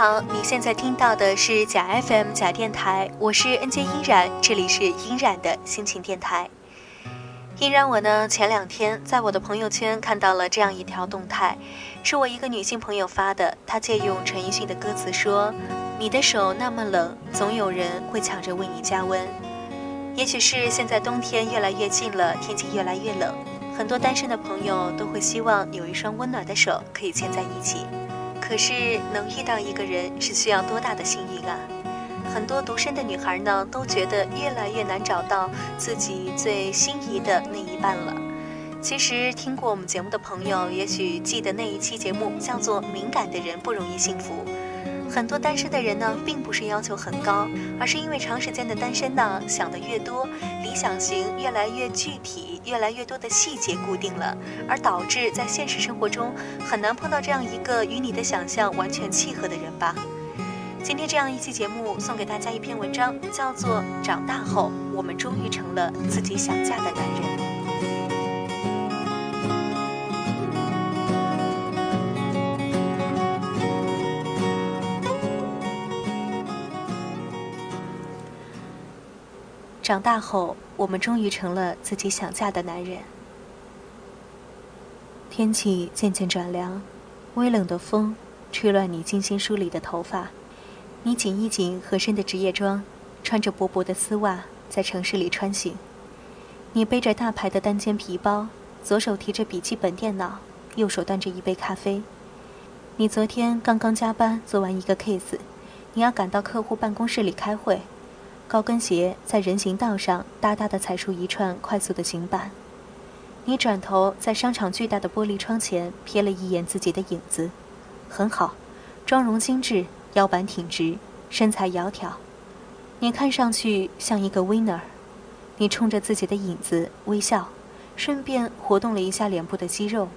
好，你现在听到的是假 FM 假电台，我是 NJ 音染，这里是音染的心情电台。音染我呢，前两天在我的朋友圈看到了这样一条动态，是我一个女性朋友发的，她借用陈奕迅的歌词说：“你的手那么冷，总有人会抢着为你加温。”也许是现在冬天越来越近了，天气越来越冷，很多单身的朋友都会希望有一双温暖的手可以牵在一起。可是能遇到一个人是需要多大的幸运啊！很多独身的女孩呢，都觉得越来越难找到自己最心仪的那一半了。其实听过我们节目的朋友，也许记得那一期节目叫做《敏感的人不容易幸福》。很多单身的人呢，并不是要求很高，而是因为长时间的单身呢，想的越多，理想型越来越具体，越来越多的细节固定了，而导致在现实生活中很难碰到这样一个与你的想象完全契合的人吧。今天这样一期节目，送给大家一篇文章，叫做《长大后，我们终于成了自己想嫁的男人》。长大后，我们终于成了自己想嫁的男人。天气渐渐转凉，微冷的风吹乱你精心梳理的头发。你紧一紧合身的职业装，穿着薄薄的丝袜在城市里穿行。你背着大牌的单肩皮包，左手提着笔记本电脑，右手端着一杯咖啡。你昨天刚刚加班做完一个 case，你要赶到客户办公室里开会。高跟鞋在人行道上哒哒地踩出一串快速的行板。你转头在商场巨大的玻璃窗前瞥了一眼自己的影子，很好，妆容精致，腰板挺直，身材窈窕。你看上去像一个 winner。你冲着自己的影子微笑，顺便活动了一下脸部的肌肉。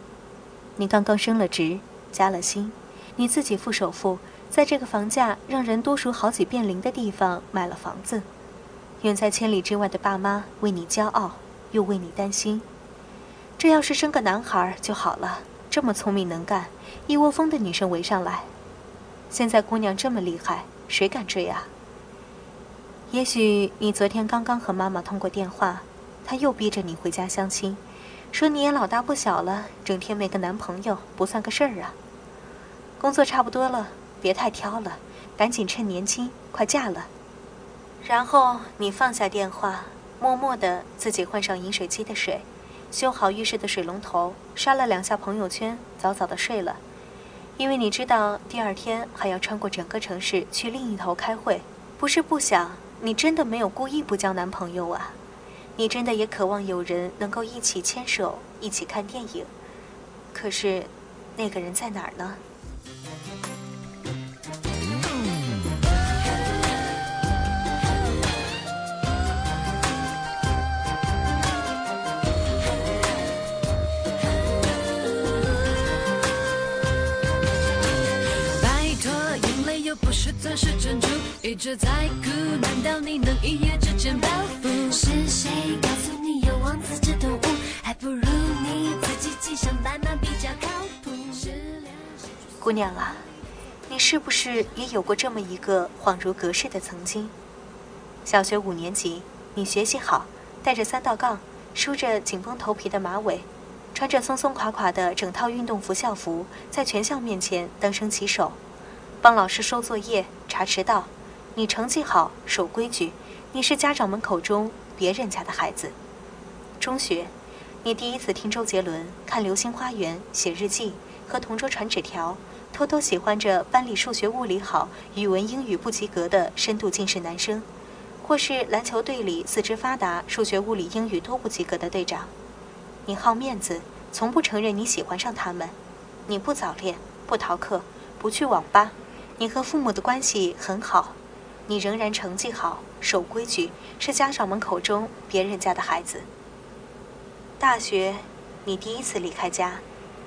你刚刚升了职，加了薪，你自己付首付。在这个房价让人多数好几遍零的地方买了房子，远在千里之外的爸妈为你骄傲，又为你担心。这要是生个男孩就好了，这么聪明能干，一窝蜂的女生围上来。现在姑娘这么厉害，谁敢追啊？也许你昨天刚刚和妈妈通过电话，她又逼着你回家相亲，说你也老大不小了，整天没个男朋友不算个事儿啊。工作差不多了。别太挑了，赶紧趁年轻快嫁了。然后你放下电话，默默地自己换上饮水机的水，修好浴室的水龙头，刷了两下朋友圈，早早的睡了。因为你知道第二天还要穿过整个城市去另一头开会，不是不想，你真的没有故意不交男朋友啊。你真的也渴望有人能够一起牵手，一起看电影。可是，那个人在哪儿呢？珠一直在哭，难道你能一夜之间暴富？是谁告诉你有王子这动物？还不如你自己骑上斑马比较靠谱。姑娘啊，你是不是也有过这么一个恍如隔世的曾经？小学五年级，你学习好，带着三道杠，梳着紧绷头皮的马尾，穿着松松垮垮的整套运动服校服，在全校面前登升旗手。帮老师收作业、查迟到，你成绩好、守规矩，你是家长们口中别人家的孩子。中学，你第一次听周杰伦、看《流星花园》、写日记、和同桌传纸条，偷偷喜欢着班里数学、物理好、语文、英语不及格的深度近视男生，或是篮球队里四肢发达、数学、物理、英语都不及格的队长。你好面子，从不承认你喜欢上他们。你不早恋，不逃课，不去网吧。你和父母的关系很好，你仍然成绩好，守规矩，是家长们口中别人家的孩子。大学，你第一次离开家，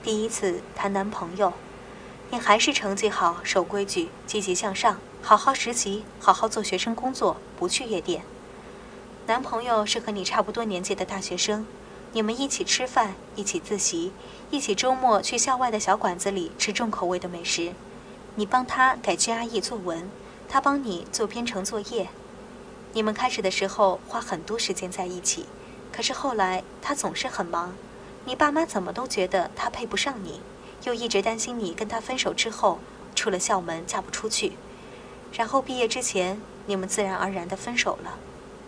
第一次谈男朋友，你还是成绩好，守规矩，积极向上，好好实习，好好做学生工作，不去夜店。男朋友是和你差不多年纪的大学生，你们一起吃饭，一起自习，一起周末去校外的小馆子里吃重口味的美食。你帮他改 GRE 作文，他帮你做编程作业。你们开始的时候花很多时间在一起，可是后来他总是很忙，你爸妈怎么都觉得他配不上你，又一直担心你跟他分手之后出了校门嫁不出去。然后毕业之前，你们自然而然的分手了。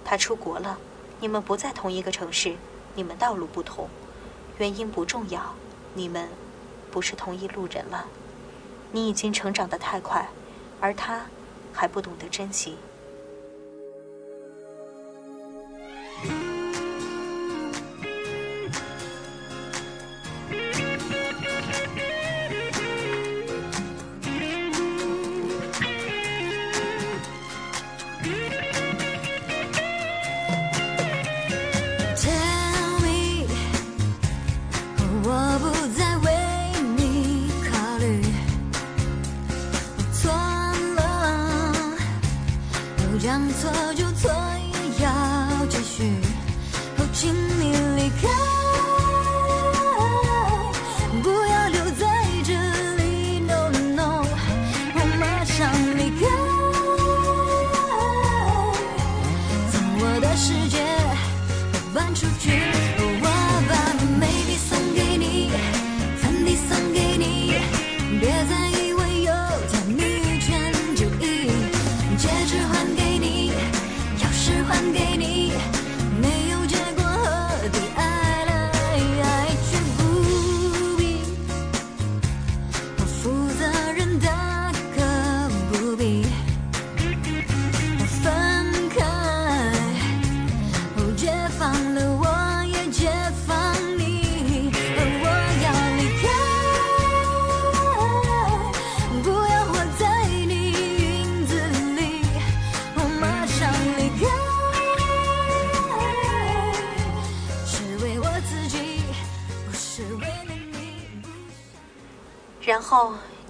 他出国了，你们不在同一个城市，你们道路不同，原因不重要，你们不是同一路人了。你已经成长得太快，而他还不懂得珍惜。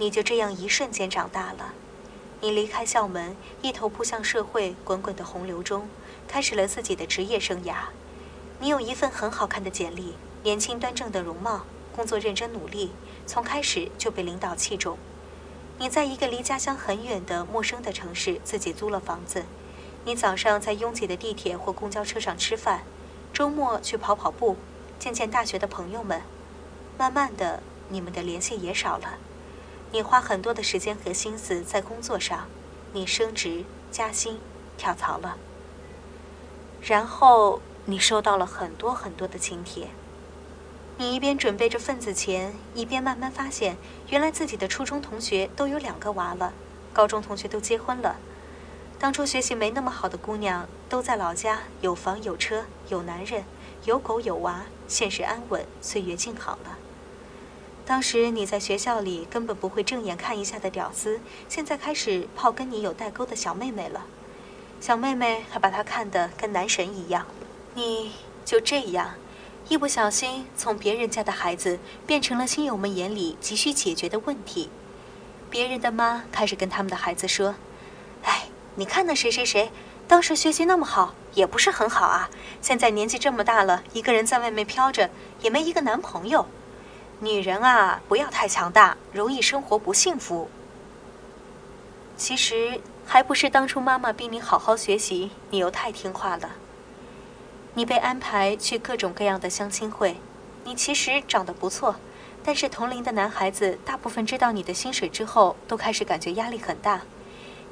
你就这样一瞬间长大了，你离开校门，一头扑向社会滚滚的洪流中，开始了自己的职业生涯。你有一份很好看的简历，年轻端正的容貌，工作认真努力，从开始就被领导器重。你在一个离家乡很远的陌生的城市自己租了房子，你早上在拥挤的地铁或公交车上吃饭，周末去跑跑步，见见大学的朋友们。慢慢的。你们的联系也少了，你花很多的时间和心思在工作上，你升职加薪，跳槽了。然后你收到了很多很多的请帖，你一边准备着份子钱，一边慢慢发现，原来自己的初中同学都有两个娃了，高中同学都结婚了，当初学习没那么好的姑娘都在老家有房有车有男人有狗有娃，现实安稳，岁月静好了。当时你在学校里根本不会正眼看一下的屌丝，现在开始泡跟你有代沟的小妹妹了，小妹妹还把她看得跟男神一样，你就这样，一不小心从别人家的孩子变成了亲友们眼里急需解决的问题。别人的妈开始跟他们的孩子说：“哎，你看那谁谁谁，当时学习那么好，也不是很好啊，现在年纪这么大了，一个人在外面飘着，也没一个男朋友。”女人啊，不要太强大，容易生活不幸福。其实还不是当初妈妈逼你好好学习，你又太听话了。你被安排去各种各样的相亲会，你其实长得不错，但是同龄的男孩子大部分知道你的薪水之后，都开始感觉压力很大。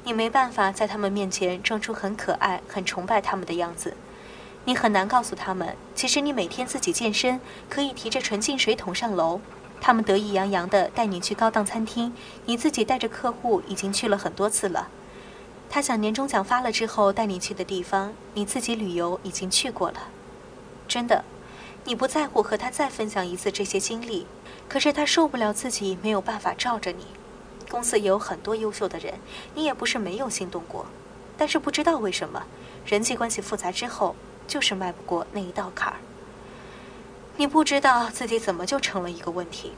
你没办法在他们面前装出很可爱、很崇拜他们的样子。你很难告诉他们，其实你每天自己健身，可以提着纯净水桶上楼。他们得意洋洋地带你去高档餐厅，你自己带着客户已经去了很多次了。他想年终奖发了之后带你去的地方，你自己旅游已经去过了。真的，你不在乎和他再分享一次这些经历，可是他受不了自己没有办法罩着你。公司也有很多优秀的人，你也不是没有心动过，但是不知道为什么，人际关系复杂之后。就是迈不过那一道坎儿。你不知道自己怎么就成了一个问题。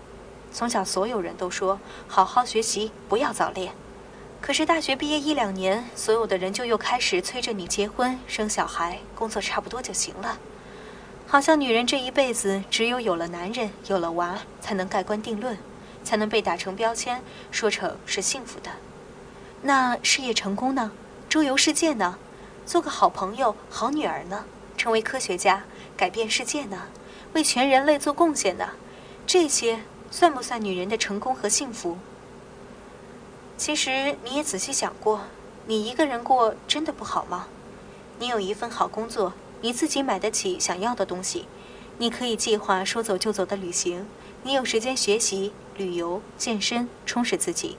从小所有人都说好好学习，不要早恋。可是大学毕业一两年，所有的人就又开始催着你结婚、生小孩，工作差不多就行了。好像女人这一辈子只有有了男人、有了娃，才能盖棺定论。才能被打成标签，说成是幸福的。那事业成功呢？周游世界呢？做个好朋友、好女儿呢？成为科学家，改变世界呢？为全人类做贡献呢？这些算不算女人的成功和幸福？其实你也仔细想过，你一个人过真的不好吗？你有一份好工作，你自己买得起想要的东西，你可以计划说走就走的旅行，你有时间学习、旅游、健身，充实自己，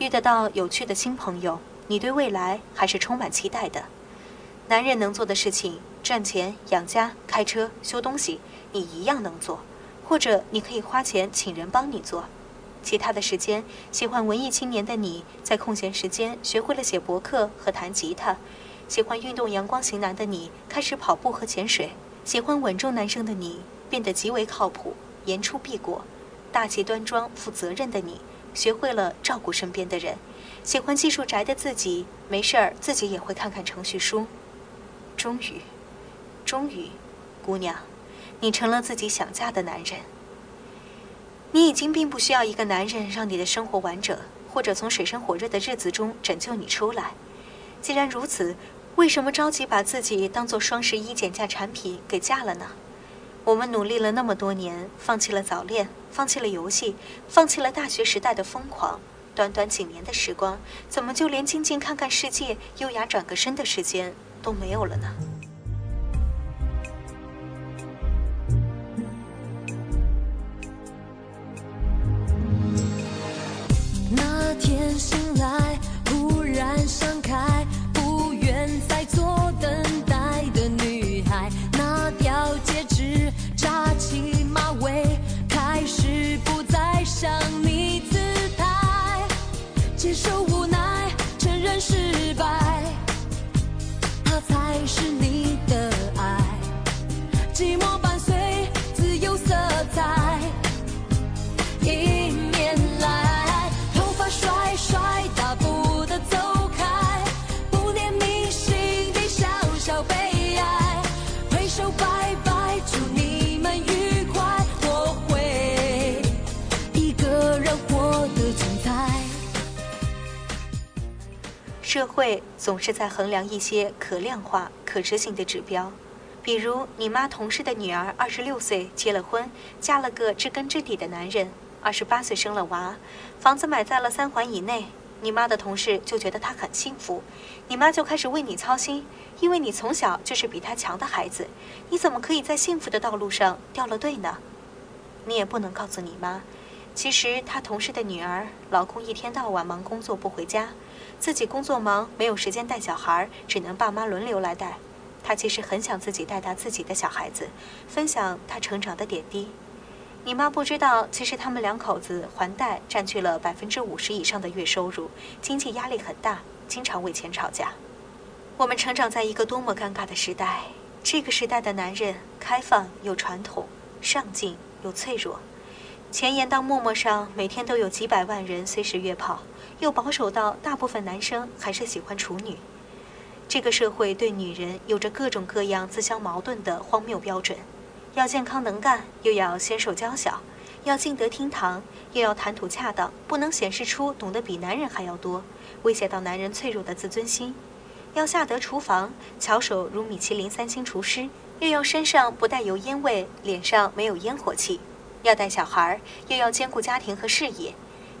遇得到有趣的新朋友，你对未来还是充满期待的。男人能做的事情，赚钱、养家、开车、修东西，你一样能做。或者你可以花钱请人帮你做，其他的时间，喜欢文艺青年的你在空闲时间学会了写博客和弹吉他；喜欢运动阳光型男的你开始跑步和潜水；喜欢稳重男生的你变得极为靠谱，言出必果；大气端庄、负责任的你学会了照顾身边的人；喜欢技术宅的自己没事儿自己也会看看程序书。终于，终于，姑娘。你成了自己想嫁的男人，你已经并不需要一个男人让你的生活完整，或者从水深火热的日子中拯救你出来。既然如此，为什么着急把自己当做双十一减价产品给嫁了呢？我们努力了那么多年，放弃了早恋，放弃了游戏，放弃了大学时代的疯狂，短短几年的时光，怎么就连静静看看世界、优雅转个身的时间都没有了呢？天醒来，忽然想开，不愿再做等待的女孩。拿掉戒指，扎起马尾，开始不再想你姿态，接受无奈，承认失败，他才是你会总是在衡量一些可量化、可执行的指标，比如你妈同事的女儿二十六岁结了婚，嫁了个知根知底的男人，二十八岁生了娃，房子买在了三环以内，你妈的同事就觉得她很幸福，你妈就开始为你操心，因为你从小就是比她强的孩子，你怎么可以在幸福的道路上掉了队呢？你也不能告诉你妈，其实她同事的女儿老公一天到晚忙工作不回家。自己工作忙，没有时间带小孩，只能爸妈轮流来带。他其实很想自己带大自己的小孩子，分享他成长的点滴。你妈不知道，其实他们两口子还贷占据了百分之五十以上的月收入，经济压力很大，经常为钱吵架。我们成长在一个多么尴尬的时代！这个时代的男人开放又传统，上进又脆弱。前沿到陌陌上，每天都有几百万人随时约炮。又保守到大部分男生还是喜欢处女，这个社会对女人有着各种各样自相矛盾的荒谬标准：要健康能干，又要纤瘦娇小；要进得厅堂，又要谈吐恰当，不能显示出懂得比男人还要多，威胁到男人脆弱的自尊心；要下得厨房，巧手如米其林三星厨师，又要身上不带油烟味，脸上没有烟火气；要带小孩，又要兼顾家庭和事业。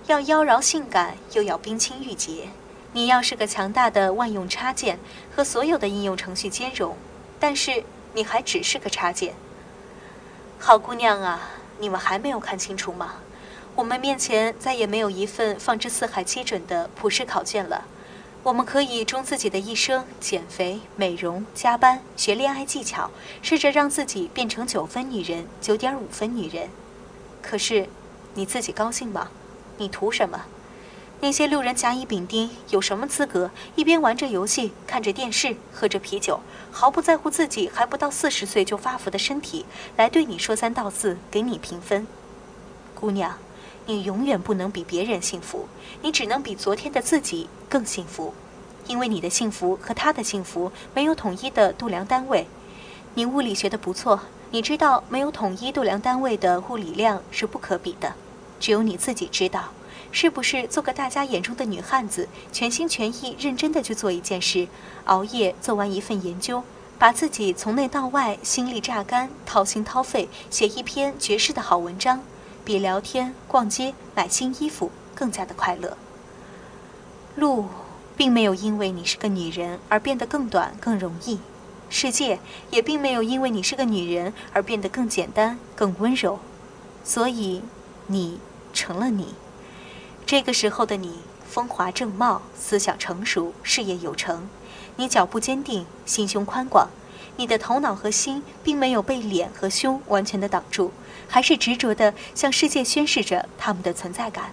要妖娆性感，又要冰清玉洁。你要是个强大的万用插件，和所有的应用程序兼容，但是你还只是个插件。好姑娘啊，你们还没有看清楚吗？我们面前再也没有一份放之四海皆准的普世考卷了。我们可以终自己的一生，减肥、美容、加班、学恋爱技巧，试着让自己变成九分女人、九点五分女人。可是，你自己高兴吗？你图什么？那些路人甲乙丙丁有什么资格一边玩着游戏、看着电视、喝着啤酒，毫不在乎自己还不到四十岁就发福的身体，来对你说三道四，给你评分？姑娘，你永远不能比别人幸福，你只能比昨天的自己更幸福，因为你的幸福和他的幸福没有统一的度量单位。你物理学的不错，你知道没有统一度量单位的物理量是不可比的。只有你自己知道。是不是做个大家眼中的女汉子，全心全意、认真的去做一件事，熬夜做完一份研究，把自己从内到外心力榨干，掏心掏肺写一篇绝世的好文章，比聊天、逛街、买新衣服更加的快乐？路，并没有因为你是个女人而变得更短、更容易；世界也并没有因为你是个女人而变得更简单、更温柔。所以，你成了你。这个时候的你，风华正茂，思想成熟，事业有成。你脚步坚定，心胸宽广。你的头脑和心并没有被脸和胸完全的挡住，还是执着的向世界宣示着他们的存在感。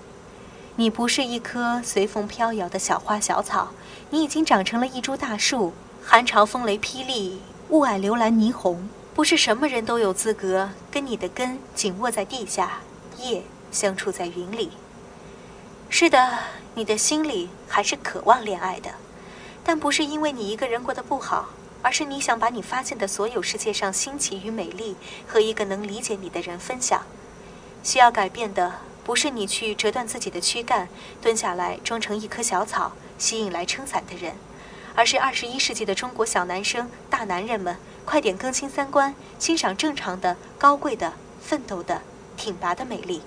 你不是一棵随风飘摇的小花小草，你已经长成了一株大树。寒潮风雷霹雳，雾霭流岚霓虹，不是什么人都有资格跟你的根紧握在地下，叶相处在云里。是的，你的心里还是渴望恋爱的，但不是因为你一个人过得不好，而是你想把你发现的所有世界上新奇与美丽和一个能理解你的人分享。需要改变的不是你去折断自己的躯干，蹲下来装成一棵小草，吸引来撑伞的人，而是二十一世纪的中国小男生、大男人们，快点更新三观，欣赏正常的、高贵的、奋斗的、挺拔的美丽。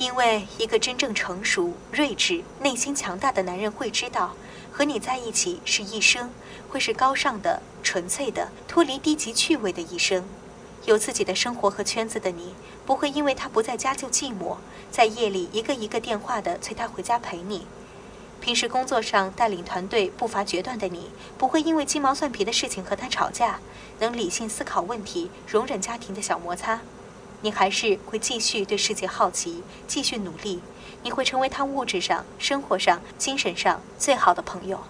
因为一个真正成熟、睿智、内心强大的男人会知道，和你在一起是一生，会是高尚的、纯粹的、脱离低级趣味的一生。有自己的生活和圈子的你，不会因为他不在家就寂寞，在夜里一个一个电话的催他回家陪你。平时工作上带领团队步伐决断的你，不会因为鸡毛蒜皮的事情和他吵架，能理性思考问题，容忍家庭的小摩擦。你还是会继续对世界好奇，继续努力。你会成为他物质上、生活上、精神上最好的朋友。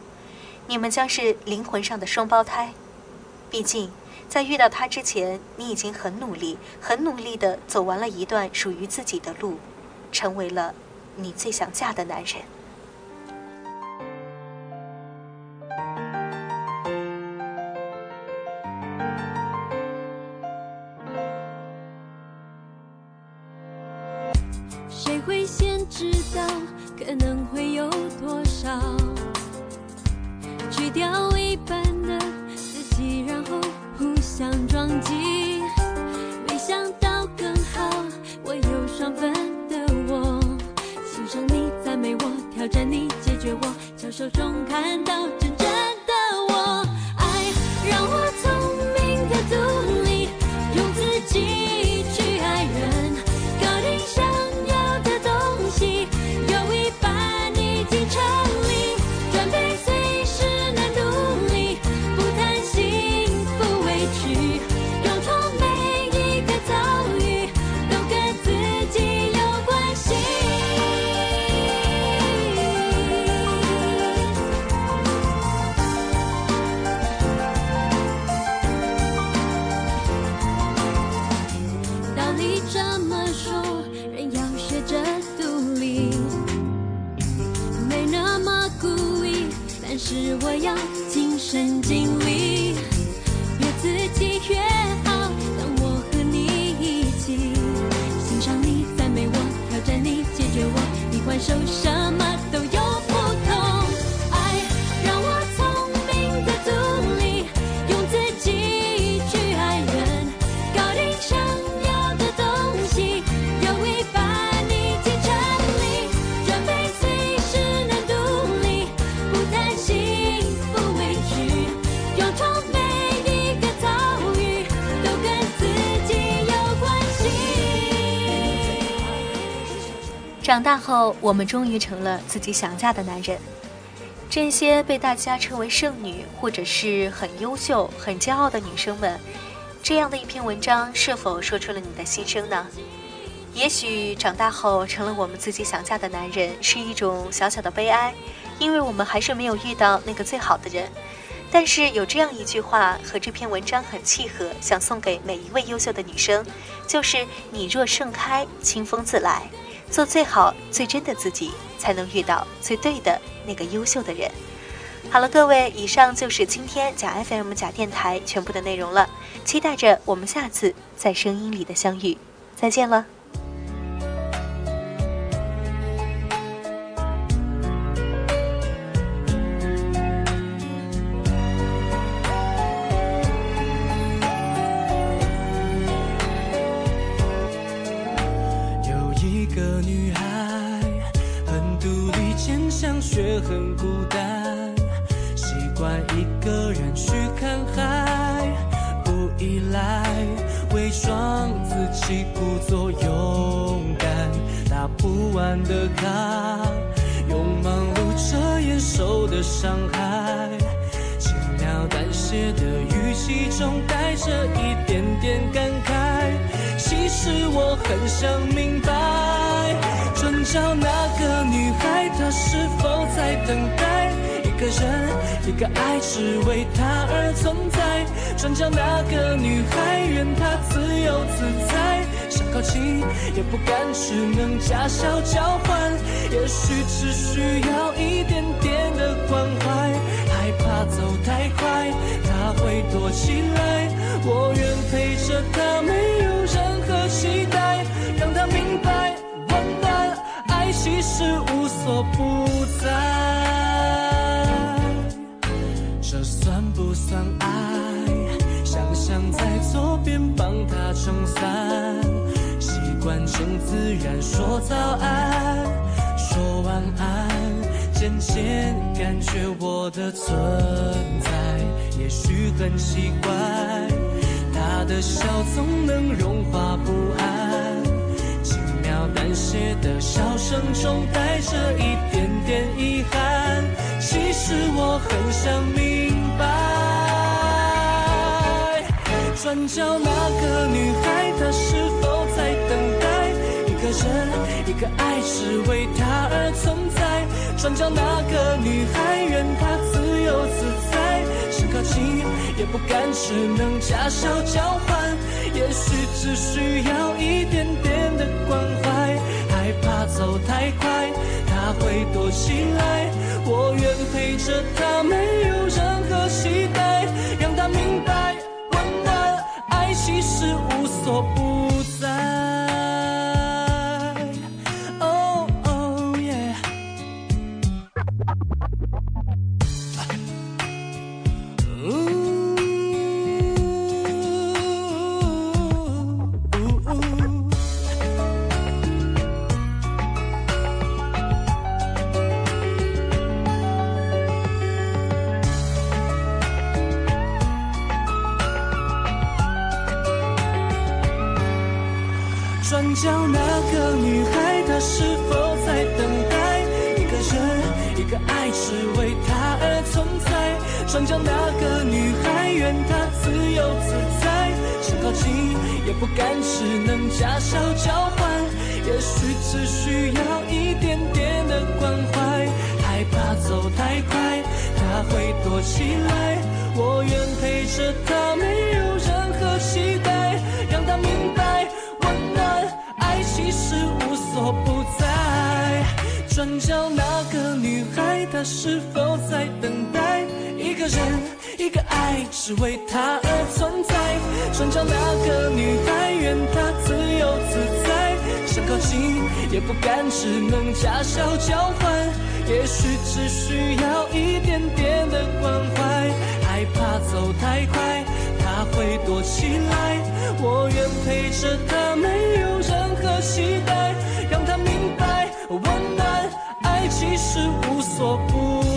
你们将是灵魂上的双胞胎。毕竟，在遇到他之前，你已经很努力、很努力地走完了一段属于自己的路，成为了你最想嫁的男人。知道可能会有多少，去掉一半的自己，然后互相撞击。没想到更好，我有双份的我，欣赏你，赞美我，挑战你，解决我，交手中看到真正的我。爱让我。长大后，我们终于成了自己想嫁的男人。这些被大家称为剩女，或者是很优秀、很骄傲的女生们，这样的一篇文章，是否说出了你的心声呢？也许长大后成了我们自己想嫁的男人，是一种小小的悲哀，因为我们还是没有遇到那个最好的人。但是有这样一句话和这篇文章很契合，想送给每一位优秀的女生，就是“你若盛开，清风自来”。做最好、最真的自己，才能遇到最对的那个优秀的人。好了，各位，以上就是今天假 FM 假电台全部的内容了。期待着我们下次在声音里的相遇，再见了。伤害，轻描淡写的语气中带着一点点感慨。其实我很想明白，转角那个女孩，她是否在等待？一个人，一个爱，只为他而存在。转角那个女孩，愿她自由自在。想靠近，也不敢，只能假笑交换。也许只需要一点点的关怀。害怕走太快，他会躲起来。我愿陪着他，没有任何期待，让他明白，温暖，爱其实无所不在。这算不算爱，想象在左边帮他撑伞，习惯成自然说早安，晚安，渐渐感觉我的存在，也许很奇怪，他的笑总能融化不安，轻描淡写的笑声中带着一点点遗憾，其实我很想明白。转角那个女孩，她是否在等待？一个人，一个爱，只为他而存在？转角那个女孩，愿她自由自在，想靠近也不敢，只能假笑交换。也许只需要一点点的关怀，害怕走太快，她会躲起来。我愿陪着她，没有任何期待，让她明白。其实无所不转角那个女孩，她是否在等待一个人，一个爱只为她而存在？转角那个女孩愿她自由自在，想靠近也不敢，只能假笑交换。也许只需要一点点的关怀，害怕走太快，她会躲起来。我愿陪着她，没有任何期待，让她明白，是无所不在。转角那个女孩，她是否在等待？一个人，一个爱，只为他而存在。转角那个女孩，愿她自由自在。想靠近也不敢，只能假笑交换。也许只需要一点点的关怀。害怕走太快，会躲起来，我愿陪着他，没有任何期待，让他明白，温暖爱其实无所不。